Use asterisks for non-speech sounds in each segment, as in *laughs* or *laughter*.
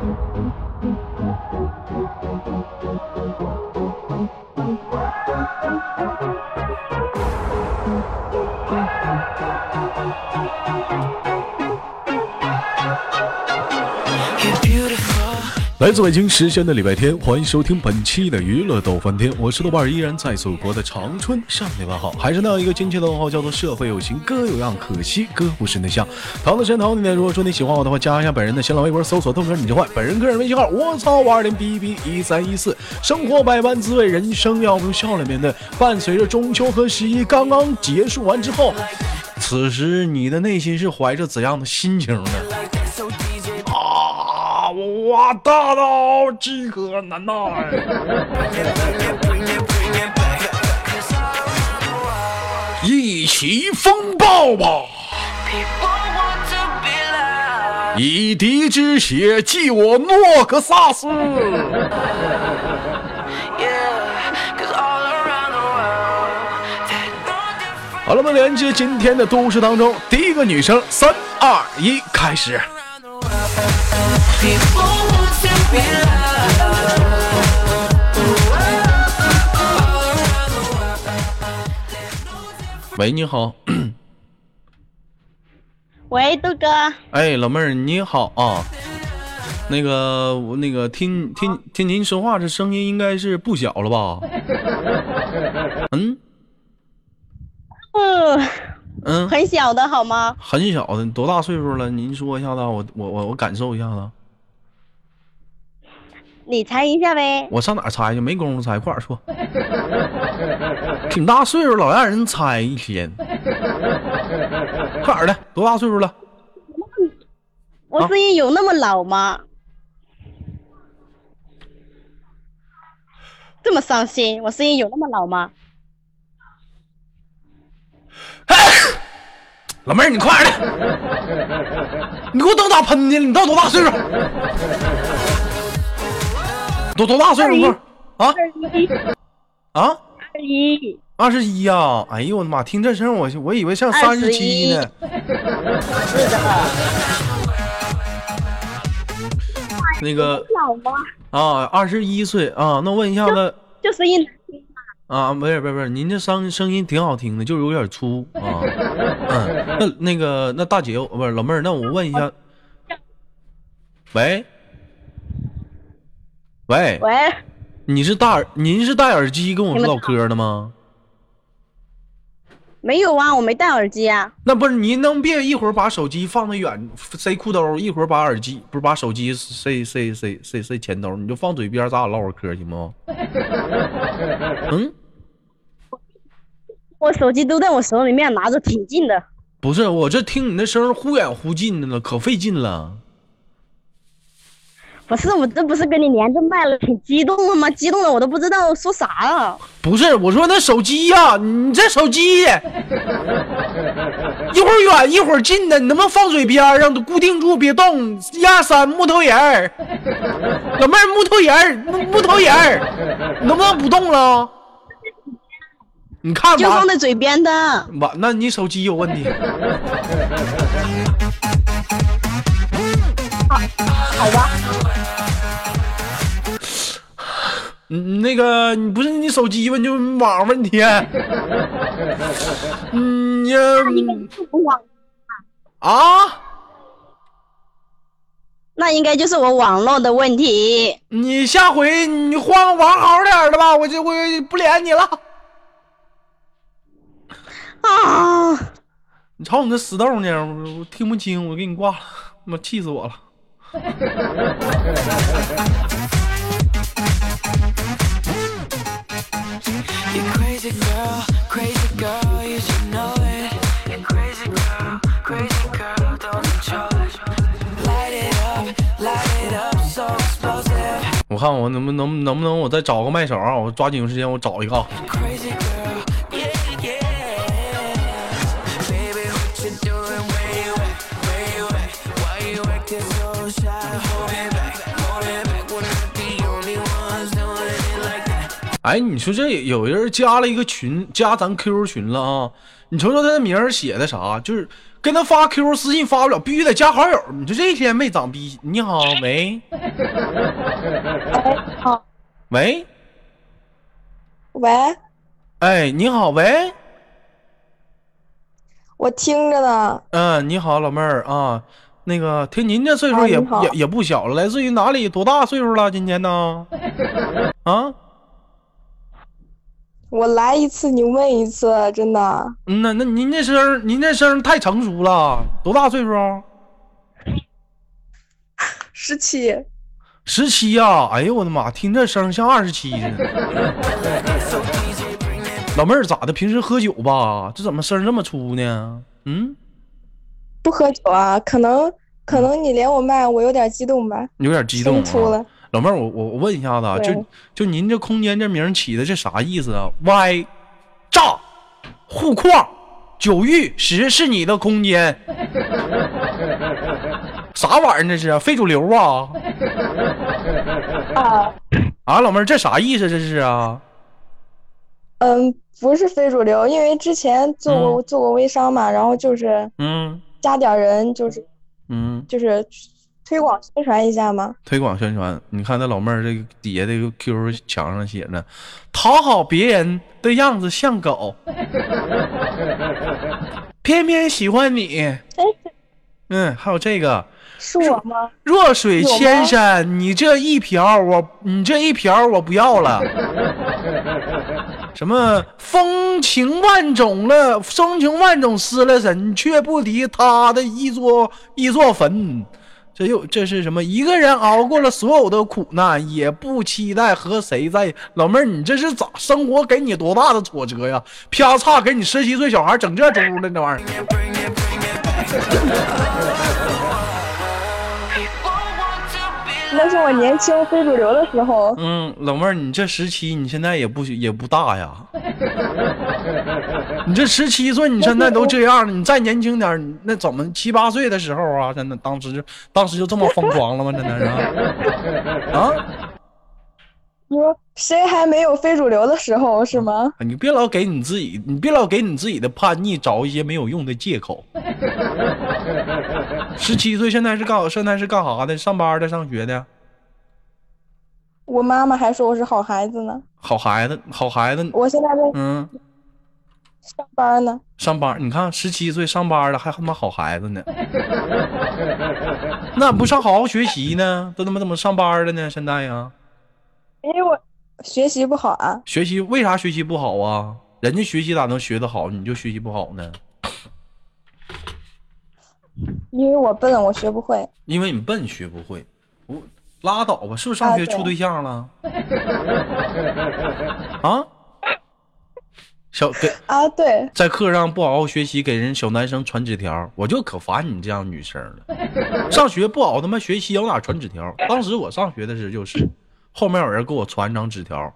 Thank you. 来自北京时间的礼拜天，欢迎收听本期的娱乐逗翻天，我是豆瓣，依然在祖国的长春向你问好，还是那样一个亲切的问候，叫做社会有情哥有样，可惜哥不是内向。唐的神唐的，如果说你喜欢我的话，加一下本人的新浪微博，搜索豆哥你就坏，本人个人微信号我操五二零 b b 一三一四。生活百般滋味，人生要用笑来面对。伴随着中秋和十一刚刚结束完之后，此时你的内心是怀着怎样的心情呢？哇！大刀饥渴难耐，一起风暴吧！以敌之血祭我诺克萨斯。好了，我们连接今天的都市当中第一个女生，三二一，开始。喂，你好。*coughs* 喂，豆哥。哎，老妹儿，你好啊。那个，我那个听听听您说话，这声音应该是不小了吧？嗯。嗯。嗯，很小的好吗？很小的，多大岁数了？您说一下子，我我我我感受一下子。你猜一下呗。我上哪猜去？没工夫猜，快点说。挺大岁数，老让人猜一天。快点的，多大岁数了？我声音有那么老吗？这么伤心，我声音有那么老吗？*coughs* 老妹儿，你快点你给我等打喷嚏了！你到多大岁数？都多大岁数？啊？啊？二一。二十一呀！哎呦我的妈！听这声，我我以为像三十七呢。是的。那个。*laughs* 老吗？啊，二十一岁啊！那我问一下子。就声音。啊，不是不是不是，您这声声音挺好听的，就是有点粗啊。嗯，那那个那大姐不是老妹儿，那我问一下，喂，喂喂，你是戴您是戴耳机跟我唠嗑的吗？没有啊，我没戴耳机啊。那不是你能别一会儿把手机放的远塞裤兜，一会儿把耳机不是把手机塞塞塞塞塞钱兜，你就放嘴边，咱俩唠会儿嗑行不？嗯。我手机都在我手里面拿着，挺近的。不是，我这听你那声忽远忽近的呢，可费劲了。不是，我这不是跟你连着麦了，挺激动了吗？激动的我都不知道说啥了。不是，我说那手机呀，你这手机 *laughs* 一会儿远一会儿近的，你能不能放嘴边上，固定住别动？压三木头人儿，老妹儿木头人儿，木木头人儿，能不能不动了？你看，就放在嘴边的。完，那你手机有问题。嗯，那个，你不是你手机问就网问题。*laughs* 嗯呀。网。啊？那应该就是我网络的问题。你下回你换个网好点的吧，我就我不连你了。啊！你瞅你那死豆呢，我听不清，我给你挂了，妈气死我了！*laughs* 我看我能不能能不能我再找个麦手啊？我抓紧时间我找一个。哎，你说这有人加了一个群，加咱 QQ 群了啊？你瞅瞅他的名儿写的啥？就是跟他发 QQ 私信发不了，必须得加好友。你说这一天没长逼？你好，喂。好。喂。喂。哎，你好，喂。我听着呢。嗯，你好，老妹儿啊。那个听您这岁数也、啊也也不小了，来自于哪里？多大岁数了？今年呢？啊，我来一次你问一次，真的。嗯呐，那您这声儿，您这声儿太成熟了，多大岁数啊？十七，十七呀！哎呦我的妈，听这声像二十七似的。*laughs* 老妹儿咋的？平时喝酒吧？这怎么声儿这么粗呢？嗯，不喝酒啊？可能可能你连我麦，我有点激动吧，有点激动啊粗了。。老妹儿，我我我问一下子啊，就就您这空间这名起的这啥意思啊？Y 炸护矿九玉十是你的空间，啥玩意儿这是啊？非主流啊？啊，啊，老妹儿这啥意思这是啊？嗯，不是非主流，因为之前做过、做过微商嘛，然后就是嗯加点人，就是嗯，就是推广宣传一下吗。推广宣传。你看那老妹儿这个底下这个 QQ 墙上写着“讨好别人的样子像狗，偏偏喜欢你哎，”。嗯，还有这个。是我吗？弱水千山，你这一瓢我，你这一瓢我不要了。什么风情万种了，风情万种失了神，却不敌他的一座一座坟。这又这是什么？一个人熬过了所有的苦难，也不期待和谁在。老妹儿，你这是咋生活给你多大的挫折呀？啪嚓，给你十七岁小孩整这出了，这玩意儿。那是我年轻非主流的时候。嗯，老妹儿，你这十七，你现在也不也不大呀。你这十七岁，你现在都这样了，你再年轻点那怎么七八岁的时候啊？真的，当时就当时就这么疯狂了吗？真的是啊？啊你说谁还没有非主流的时候是吗？你别老给你自己，你别老给你自己的叛逆找一些没有用的借口。十七岁现在是干现在是干啥的？上班的，上学的？我妈妈还说我是好孩子呢。好孩子，好孩子。我现在在嗯，上班呢。上班，你看十七岁上班了，还他妈好孩子呢。那不上好好学习呢？都他妈怎么上班了呢？现在呀，因为我学习不好啊。学习为啥学习不好啊？人家学习咋能学得好，你就学习不好呢？因为我笨，我学不会。因为你笨，学不会。我拉倒吧，是不是上学处对象了？*laughs* 啊？小给啊，对，在课上不好好学习，给人小男生传纸条，我就可烦你这样女生了。上学不好他妈学习，往哪传纸条？当时我上学的时候就是，后面有人给我传张纸条，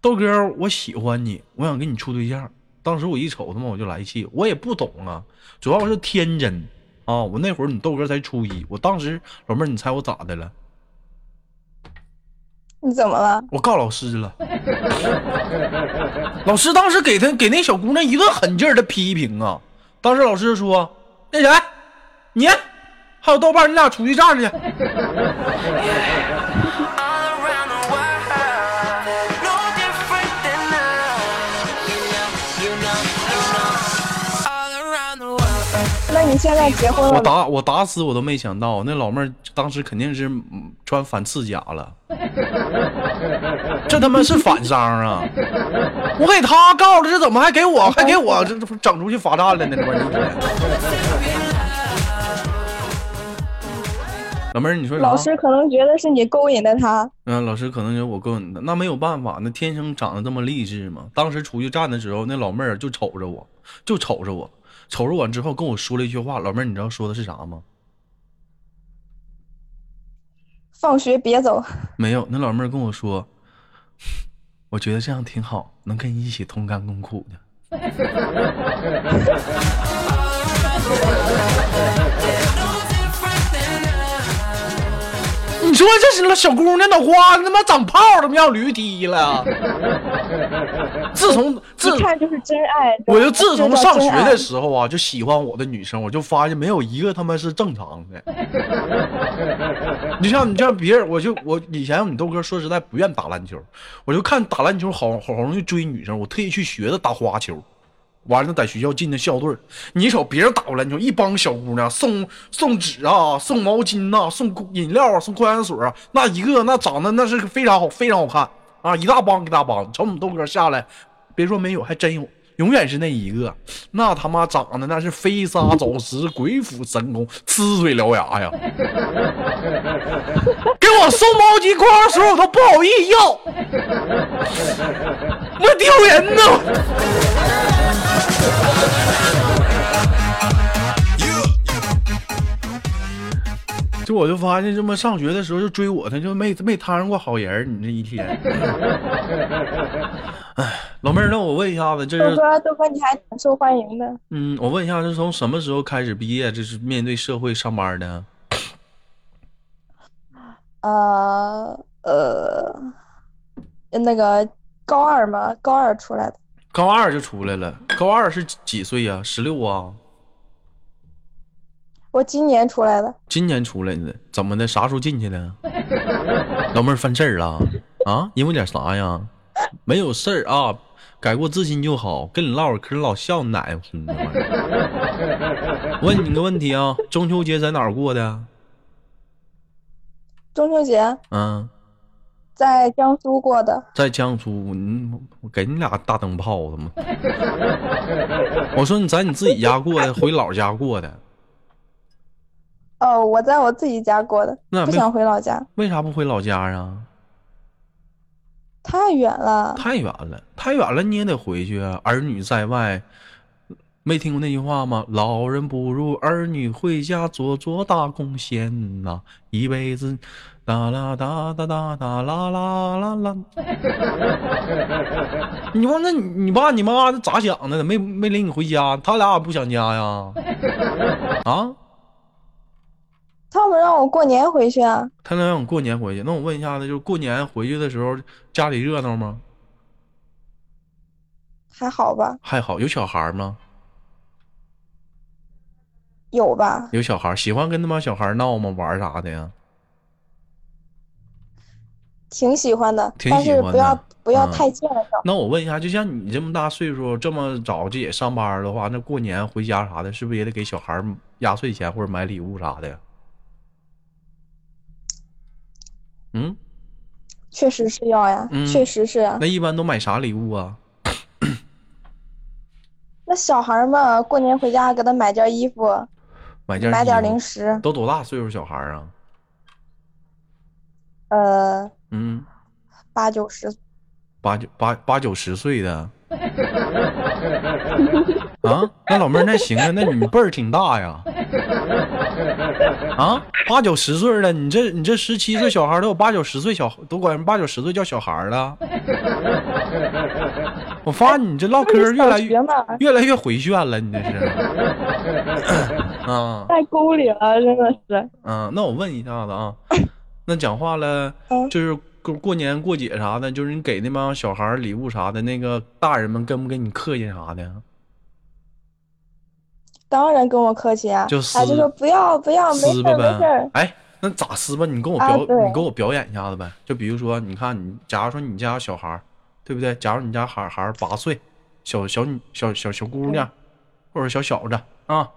豆哥，我喜欢你，我想跟你处对象。当时我一瞅他妈我就来气，我也不懂啊，主要是天真啊。我那会儿你豆哥才初一，我当时老妹儿，你猜我咋的了？你怎么了？我告老师了。*laughs* 老师当时给他给那小姑娘一顿狠劲儿的批评啊。当时老师说：“那谁，你还有豆瓣，你俩出去站着去。现在结婚了？我打我打死我都没想到，那老妹儿当时肯定是嗯穿反刺甲了。这他妈是反伤啊！我给他告了，这怎么还给我还给我这这整出去罚站了呢？这玩意儿。老妹儿，你说？老师可能觉得是你勾引的他。嗯，老师可能觉得我勾引他，那没有办法，那天生长得这么励志嘛。当时出去站的时候，那老妹儿就瞅着我，就瞅着我，瞅着我之后跟我说了一句话。老妹儿，你知道说的是啥吗？放学别走，*laughs* 没有，那老妹儿跟我说，我觉得这样挺好，能跟你一起同甘共苦的。*laughs* 你说这是小姑娘脑瓜子他妈长泡了，他妈要驴踢了。*laughs* 自从自一看就是真爱。我就自从上学的时候啊，就喜欢我的女生，我就发现没有一个他妈是正常的。你像你像别人，我就我以前你豆哥说实在不愿打篮球，我就看打篮球好好好容易追女生，我特意去学的打花球，完了在学校进的校队儿你瞅别人打过来，你说一帮小姑娘送送纸啊，送毛巾呐、送饮料啊，送矿泉水啊，那一个那长得那是非常好，非常好看啊，一大帮一大帮。瞅我们豆哥下来，别说没有，还真有。永远是那一个，那他妈长得那是飞沙走石、鬼斧神工、呲嘴獠牙呀！给我送毛巾、矿泉水，我都不好意思要，我丢人呐！就我就发现，这么上学的时候就追我，他就没没摊上过好人儿你这一天，哎，老妹儿，那我问一下子，这是豆哥，豆哥你还挺受欢迎的。嗯，我问一下，是从什么时候开始毕业？这是面对社会上班的？呃呃，那个高二嘛，高二出来的，高二就出来了。高二是几岁呀、十六啊？我今年出来的。今年出来的？怎么的？啥时候进去的？*laughs* 老妹儿犯事儿了啊？因为点啥呀？没有事儿啊，改过自新就好。跟你唠会儿嗑，老笑你奶奶孙子玩意儿。*laughs* 问你个问题啊，中秋节在哪儿过的？中秋节嗯，在江苏过的，在江苏，你我给你俩大灯泡子吗？*laughs* 我说你在你自己家过的，回老家过的，哦，我在我自己家过的，那不想回老家，为啥不回老家啊？太远了。太远了，太远了，你也得回去啊！儿女在外，没听过那句话吗？老人不如儿女回家做做大贡献呐、一辈子哒啦哒哒哒哒啦啦啦啦。*laughs* 你说那你你爸你妈咋想的？没没领你回家？他俩也不想家呀？啊？他们让我过年回去啊，他能让我过年回去？那我问一下子，就是过年回去的时候，家里热闹吗？还好吧？还好，有小孩吗？有吧？有小孩喜欢跟他妈小孩闹吗？玩啥的呀？挺喜欢的，挺但喜欢的是不要不要嗯太近了，那我问一下，就像你这么大岁数，这么早就也上班的话，那过年回家啥的，是不是也得给小孩压岁钱或者买礼物啥的呀？嗯，确实是要呀，嗯确实是啊。那一般都买啥礼物啊？*coughs* 那小孩儿嘛，过年回家给他买件衣服，买件买点零食，都多大岁数小孩啊？呃，嗯，八九十，八九八八九十岁的。*laughs* 啊，那老妹儿那行啊，那你辈儿挺大呀。*laughs* 啊，八九十岁了，你这你这十七岁小孩都有八九十岁小都管人八九十岁叫小孩了。*laughs* 我发现你这唠嗑越来越越来越回旋了，你这是。*laughs* 啊太沟里了，真的是。啊，那我问一下子啊，那讲话了，嗯就是过过年过节啥的，就是你给那帮小孩礼物啥的，那个大人们跟不跟你客气啥的呀？当然跟我客气啊，就撕哎，就说不要不要，没事撕吧儿没事。哎，那咋撕吧？你跟我表，啊你给我表演一下子呗。就比如说，你看你，假如说你家小孩儿，对不对？假如你家孩孩儿八岁，小小女小小小姑娘，或者小小子啊，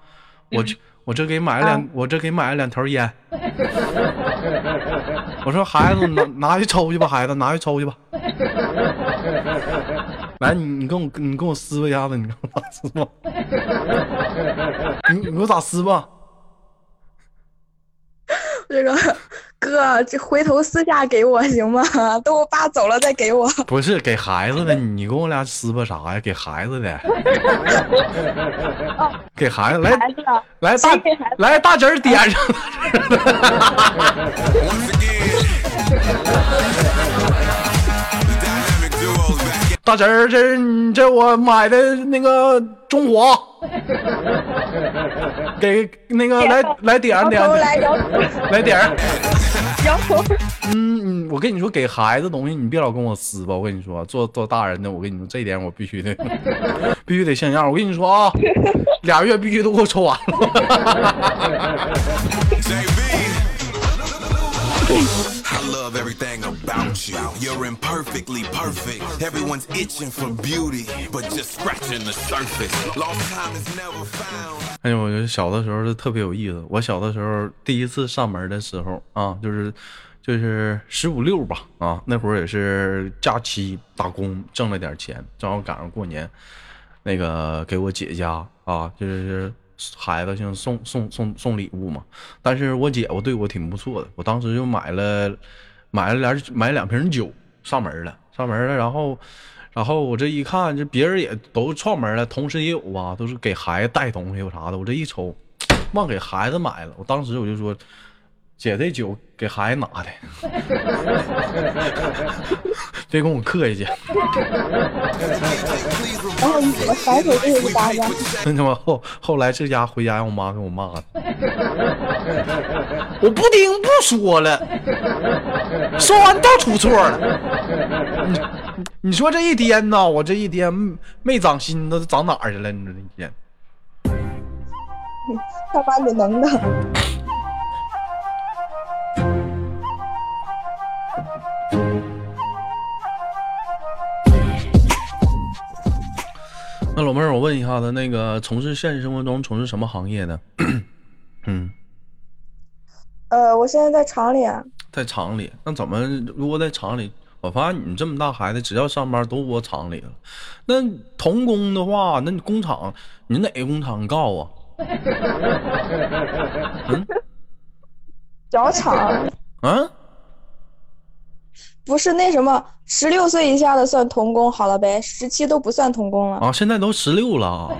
我这我这给买了两，啊我这给买了两条烟。我说孩子拿拿去抽去吧，孩子拿去抽去吧。来，你你跟我你跟我撕吧一下子，你跟我咋撕吧？你你给我咋撕吧？*laughs* 这个哥，这回头私下给我行吗？等我爸走了再给我。不是给孩子的，你跟我俩撕吧啥呀？给孩子的，给孩子来来大来大侄儿点上，*laughs* 大侄儿这是你这我买的那个中华，*laughs* 给那个来来点上点来点儿，*laughs* 摇头。嗯嗯，我跟你说，给孩子东西你别老跟我撕吧，我跟你说，做做大人的，我跟你说这一点我必须得 *laughs* 必须得像样，我跟你说啊，俩月必须都给我抽完了。Love everything about you. You're imperfectly perfect. Everyone's itching for beauty, but just scratching the surface. Lost time is never found. 哎呦，我觉得小的时候就特别有意思。我小的时候第一次上门的时候啊，就是就是十五六吧啊，那会儿也是假期打工挣了点钱，正好赶上过年，那个给我姐家啊，就是孩子想送送送送礼物嘛。但是我姐夫对我挺不错的，我当时就买了买了两买两瓶酒上门了，上门了，然后。然后我这一看，这别人也都串门了，同时也有啊，都是给孩子带东西有啥的。我这一瞅，忘给孩子买了。我当时我就说，姐这酒给孩子拿的，*laughs* 别跟我客气去。然后你怎么反手就一巴掌？那他妈后后来这家回家让我妈给我骂的，*laughs* 我不听不说了，说完都出错了。你你说这一天呐，我这一天没长心，都长哪儿去了？你说这一天。他把你能的。那老妹儿，我问一下子，那个从事现实生活中从事什么行业呢？*clears throat* 嗯，呃，我现在在厂里啊。在厂里。那怎么如果在厂里？我发现你这么大孩子，只要上班都窝厂里了。那童工的话，那你工厂，你哪个工厂告 *laughs* 啊？嗯脚厂啊？不是那什么，十六岁以下的算童工，好了呗，十七都不算童工了。啊！现在都十六了啊。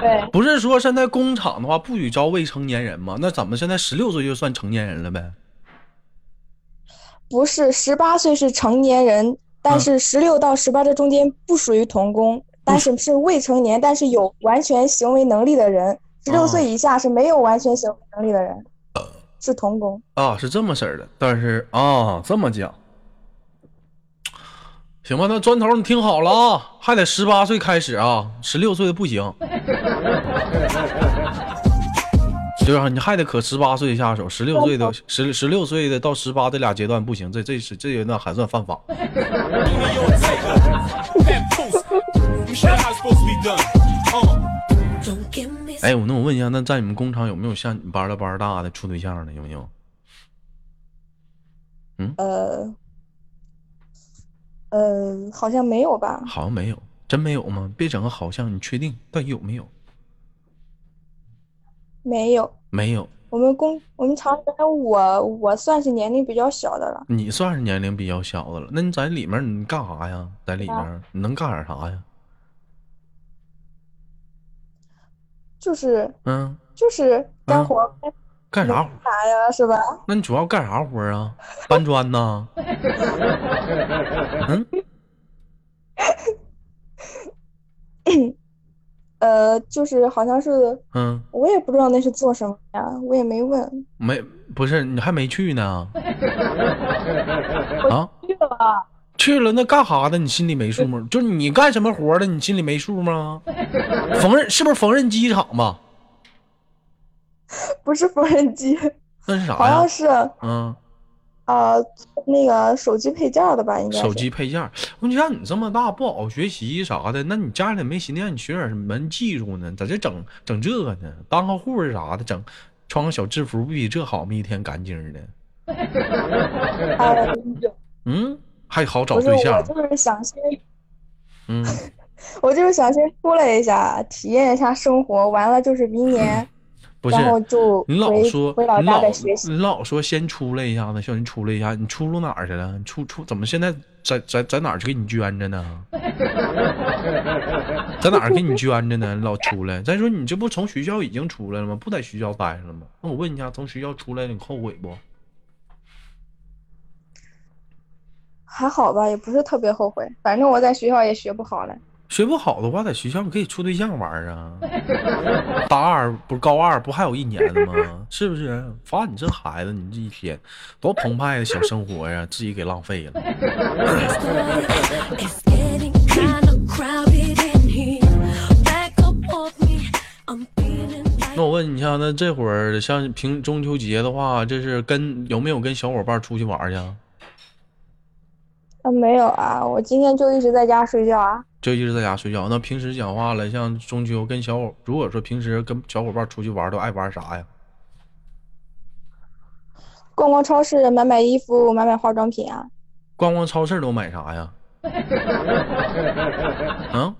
对，不是说现在工厂的话不许招未成年人吗？那怎么现在十六岁就算成年人了呗？不是十八岁是成年人，但是十六到十八这中间不属于童工，但是是未成年，但是有完全行为能力的人。十六岁以下是没有完全行为能力的人，是童工。啊，是这么事儿的，但是啊，这么讲，行吧？那砖头你听好了啊，还得十八岁开始啊，十六岁的不行，对啊？你还得可十八岁下手，十六岁的十十六岁的到十八这俩阶段不行，这这是这阶段还算犯法。哎，我那我问一下，那在你们工厂有没有像你班的班儿大的处对象的？有没有？嗯呃，呃，好像没有吧？好像没有，真没有吗？别整个好像，你确定？到底有没有？没有。没有，我们工我们厂里面我我算是年龄比较小的了，你算是年龄比较小的了。那你在里面你干啥呀？在里面啊你能干点啥呀？就是嗯，就是干活儿干啥活？啥呀，是吧？那你主要干啥活啊？搬砖呐？*laughs* 嗯，*coughs* 呃，就是好像是嗯，我也不知道那是做什么呀，我也没问。没，不是你还没去呢？*laughs* 啊，去了，去了那干啥的？你心里没数吗？就是你干什么活的？你心里没数吗？*laughs* 缝纫是不是缝纫机厂吧？不是缝纫机，那是啥呀好像？是嗯，呃那个手机配件的吧，应该。手机配件儿。我说像你这么大不好好学习啥的，那你家里没寻思让你学点什么门技术呢？咋这整整这个呢？当个护士啥的，整穿个小制服不比这好吗？一天干净 *laughs* 的，嗯，还好找对象，就是想先，嗯，我就是想先 *laughs* 出来一下，体验一下生活，完了就是明年，*laughs* 不是然后就你老说回老家你老再学习。你老说先出来一下子，叫你出来一下，你出入哪儿去了？你出出怎么现在在在在哪儿去给你捐着呢？*laughs* 在哪儿给你捐着呢？你老出来。再说你这不从学校已经出来了吗？不在学校待着了吗？那我问一下，从学校出来你后悔不？还好吧，也不是特别后悔，反正我在学校也学不好了。学不好的话，在学校可以处对象玩啊。*laughs* 大二不是高二不还有一年了吗？*laughs* 是不是？发你这孩子，你这一天多澎湃的小生活呀，自己给浪费了。*laughs* 那我问你一下，那这会儿像平中秋节的话，这是跟有没有跟小伙伴出去玩去啊？啊，没有啊，我今天就一直在家睡觉啊。就一直在家睡觉。那平时讲话了，像中秋跟小伙，如果说平时跟小伙伴出去玩，都爱玩啥呀？逛逛超市，买买衣服，买买化妆品啊。逛逛超市都买啥呀？嗯，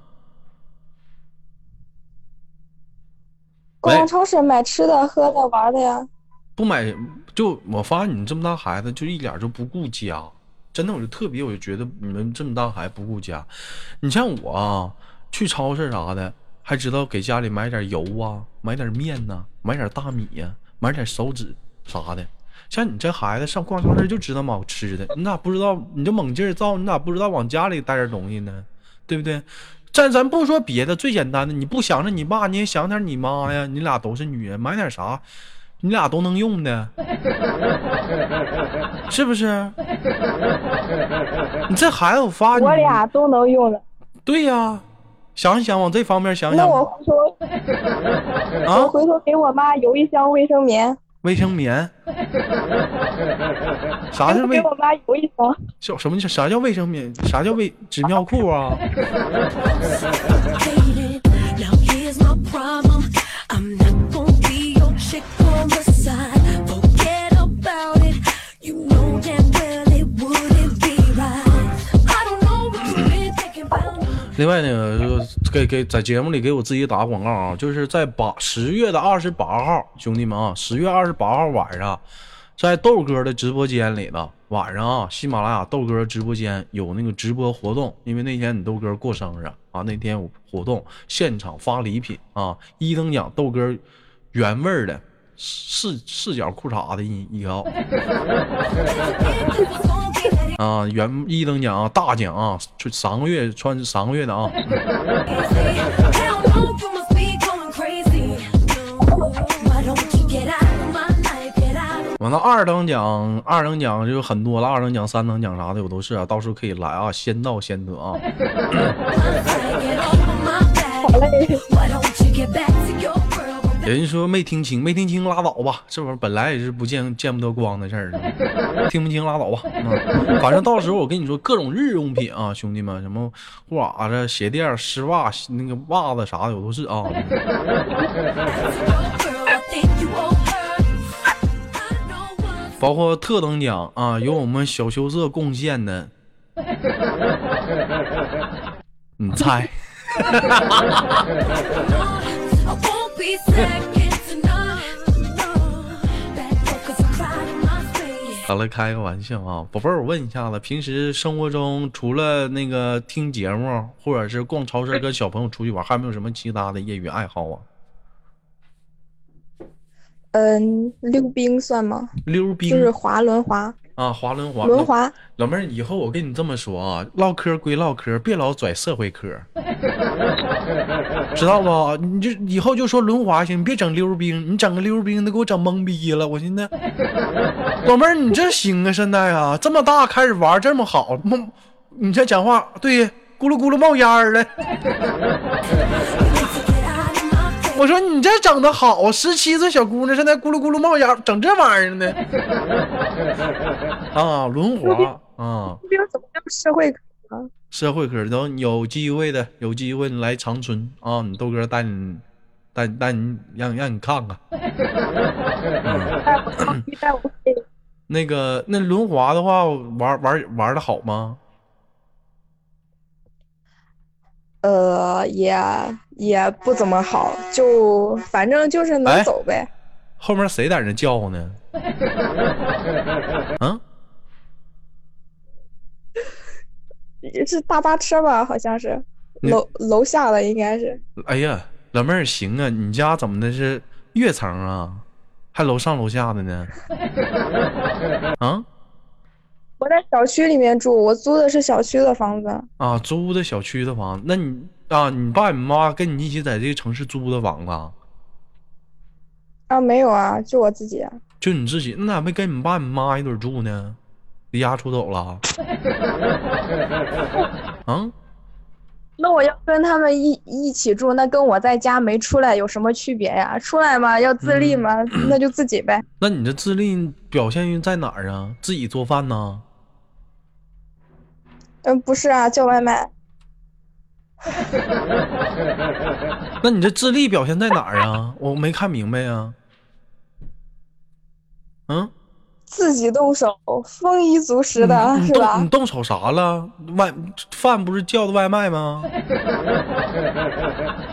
*laughs* 逛逛超市买吃的、喝的、玩的呀。不买就我发现你这么大孩子就一点就不顾家，真的我就特别我就觉得你们这么大孩子不顾家。你像我啊，去超市啥的，还知道给家里买点油啊，买点面呐、买点大米呀、买点手指啥的。像你这孩子上逛超市就知道买吃的，你咋不知道？你这猛劲儿造，你咋不知道往家里带点东西呢？对不对？咱咱不说别的，最简单的，你不想着你爸，你也想点你妈呀。你俩都是女人，买点啥，你俩都能用的，*laughs* 是不是？你这孩子，我发你我俩都能用的。对呀，想一想往这方面想那想我回头，我啊，回头给我妈邮一箱卫生棉，卫生棉，*laughs* 啥是卫给我妈邮一箱。叫什么叫啥叫卫生棉？啥叫卫纸尿裤啊？*laughs* 另外呢，给给在节目里给我自己打个广告啊，就是在八十月的二十八号，兄弟们啊，十月二十八号晚上，在豆哥的直播间里呢，晚上啊，喜马拉雅豆哥直播间有那个直播活动，因为那天你豆哥过生日啊，那天有活动，现场发礼品啊，一等奖豆哥原味的四四角裤衩的一一条。*laughs* 啊，原一等奖、啊、大奖啊，就三个月穿三个月的啊。完了，二等奖，二等奖就很多了，二等奖、三等奖啥的，我都是啊，到时候可以来啊，先到先得啊。好嘞。人家说没听清，没听清拉倒吧，这玩意儿本来也是不见见不得光的事儿，听不清拉倒吧。嗯，反正到时候我跟你说，各种日用品啊，兄弟们，什么袜子、鞋垫、丝袜、那个袜子啥的，我都是啊。包括特等奖啊，有我们小羞涩贡献的，你猜？*laughs* *laughs* 好了，开个玩笑啊，宝贝儿，我问一下子，平时生活中除了那个听节目，或者是逛超市跟小朋友出去玩，还有没有什么其他的业余爱好啊？嗯，溜冰算吗？溜冰就是滑轮滑，啊，滑轮滑。轮滑。老妹儿，以后我跟你这么说啊，唠嗑归唠嗑，别老拽社会嗑，*laughs* 知道不？你就以后就说轮滑行，你别整溜冰，你整个溜冰都给我整懵逼了。我寻思，*laughs* 老妹儿你这行啊，现在啊这么大开始玩这么好，冒你这讲话对，咕噜咕噜冒烟儿了。我说你这整的好，十七岁小姑娘现在咕噜咕噜冒烟，整这玩意儿呢？*laughs* 啊，轮滑啊。溜冰怎么叫社会课啊？社会科等有机会的，有机会你来长春啊，你豆哥带你带带你让让你看看。*laughs* 那个那轮滑的话，玩玩玩的好吗？呃，也也不怎么好，就反正就是哎能走呗。后面谁在那叫唤呢？啊，*laughs* 是大巴车吧？好像是楼楼下的，应该是。哎呀，老妹儿行啊，你家怎么的是跃层啊？还楼上楼下的呢？*laughs* 啊我在小区里面住，我租的是小区的房子。啊，租的小区的房子，那你啊，你爸你妈跟你一起在这个城市租的房子啊？啊，没有啊，就我自己啊。就你自己，那咋没跟你爸你妈一堆住呢？离家出走了？*laughs* 啊？那我要跟他们一一起住，那跟我在家没出来有什么区别呀？出来嘛，要自立嘛，那就自己呗。那你这自立表现于在哪儿啊？自己做饭呢？嗯，不是啊，叫外卖。*laughs* 那你这自立表现在哪儿啊？我没看明白啊。嗯，自己动手，丰衣足食的你动是吧你？动手啥了？外饭不是叫的外卖吗？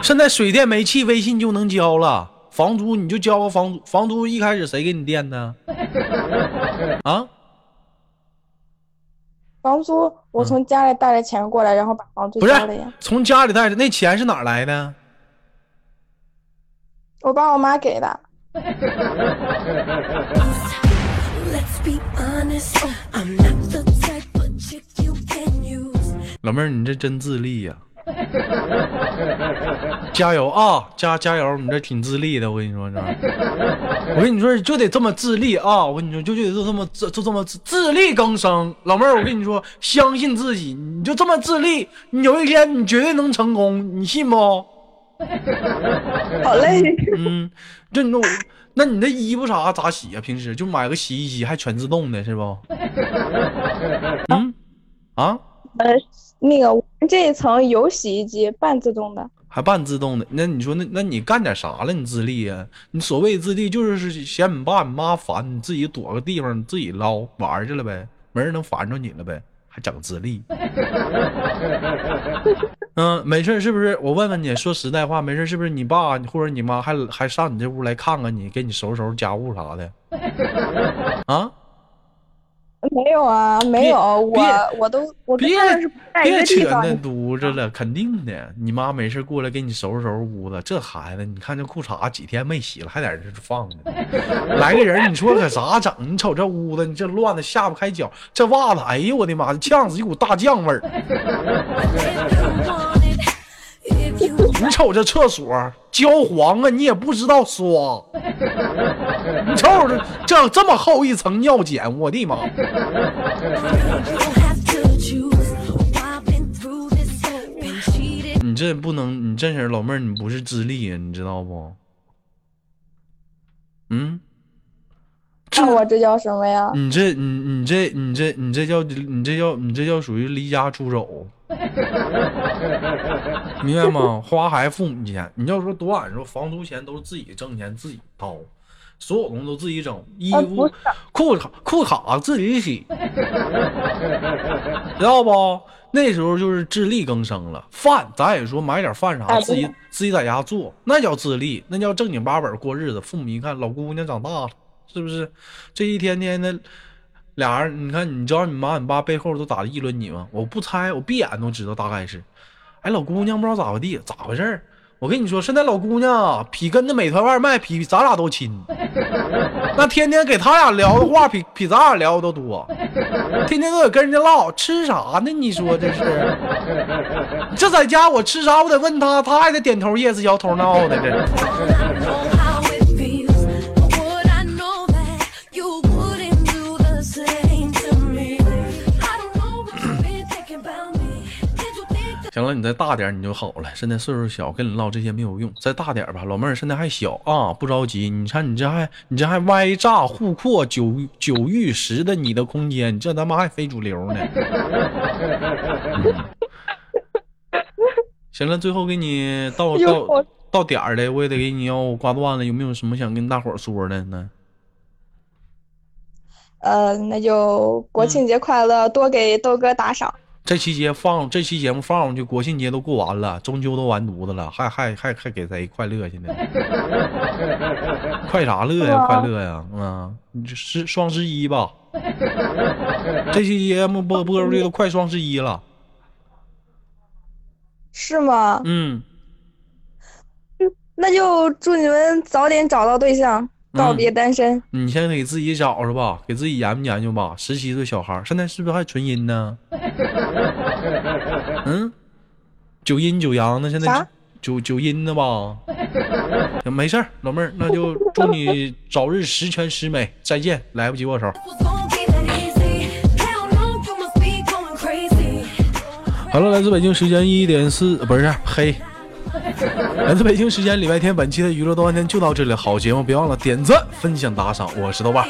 现在水电煤气微信就能交了，房租你就交个房租，房租一开始谁给你垫的？啊？房租我从家里带着钱过来，然后把房租交了呀。从家里带着，那钱是哪来的？我爸我妈给的。老妹儿，你这真自立呀、*laughs* 加油啊！加加油！你这挺自立的，我跟你说这，我跟你说就得这么自立啊！我跟你说就就得就这么自就这么自自力更生。老妹儿，我跟你说，相信自己，你就这么自立，你有一天你绝对能成功，你信不？好嘞，嗯，这你说我，那你那衣服啥咋洗啊、平时就买个洗衣机，还全自动的是不？嗯，啊，呃，那个我们这一层有洗衣机，半自动的。还半自动的，那你说那那你干点啥了？你自立呀、你所谓自立就是嫌你爸你妈烦，你自己躲个地方，你自己捞玩去了呗，没人能烦着你了呗，还整自立。*laughs* 嗯，没事是不是？我问问你，说实在话，没事是不是？你爸或者你妈还还上你这屋来看看你，给你收拾收拾家务啥的？*laughs* 啊？没有啊，没有，我我都我跟别别。扯那犊子了，肯定的。你妈没事过来给你收拾收拾屋子，这孩子，你看这裤衩几天没洗了，还在这放着。*laughs* 来个人，你说可咋整？你瞅这屋子，你这乱的下不开脚。这袜子，哎呦我的妈，呛死一股大酱味儿。*laughs* 你瞅这厕所焦黄啊，你也不知道刷。你瞅瞅这这这么厚一层尿碱，我的妈.你这不能，你这是老妹儿，你不是资历呀，你知道不？嗯。那我这叫什么呀？你这你你这你这你这叫你这叫你这叫属于离家出走，*laughs* 明白吗？花孩子父母钱，你要说多晚说房租钱都是自己挣钱自己掏，所有东西都自己整，衣服、裤衩裤衩自己洗，*laughs* 知道不？那时候就是自力更生了，饭咱也说买点饭啥哎自己自己在家做，那叫自立，那叫正经八本过日子。父母一看老姑娘长大了，是不是？这一天天的，俩人，你看，你知道你妈你爸背后都咋议论你吗？我不猜，我闭眼都知道大概是。哎，老姑娘不知道咋回地，咋回事？我跟你说，现在老姑娘比跟那美团外卖比咱俩都亲，那天天给他俩聊的话比比咱俩聊的都多，天天都得跟人家唠吃啥呢？你说这是？这在家我吃啥我得问他，他还得点头 yes 摇头 no 的这。行了，你再大点你就好了。现在岁数小，跟你唠这些没有用。再大点吧，老妹儿现在还小啊，不着急。你看你这还你这还歪炸互扩九九玉石的你的空间，你这他妈还非主流呢。嗯行了，最后给你到到到点儿了，我也得给你要挂断了。有没有什么想跟大伙儿说的呢？呃，那就国嗯庆节快乐，多给豆哥打赏。这期节放这期节目放上去，国庆节都过完了，中秋都完犊子了，还还还还给谁快乐去呢？快啥乐呀？快乐呀！啊，你这是双十一吧？这期节目播播出去都快双十一了。是吗？嗯，那就祝你们早点找到对象，告嗯别单身。你先给自己找着吧，给自己研究研究吧。十七岁小孩儿，现在是不是还纯阴呢？*laughs* 嗯，九阴九阳的，现在九九阴的吧？没事儿，老妹儿，那就祝你早日十全十美。再见，来不及握手。好了，来自北京时间一点四，不是嘿，*laughs* 来自北京时间礼拜天，本期的娱乐多半天就到这里。好节目，别忘了点赞、分享、打赏。我是豆瓣。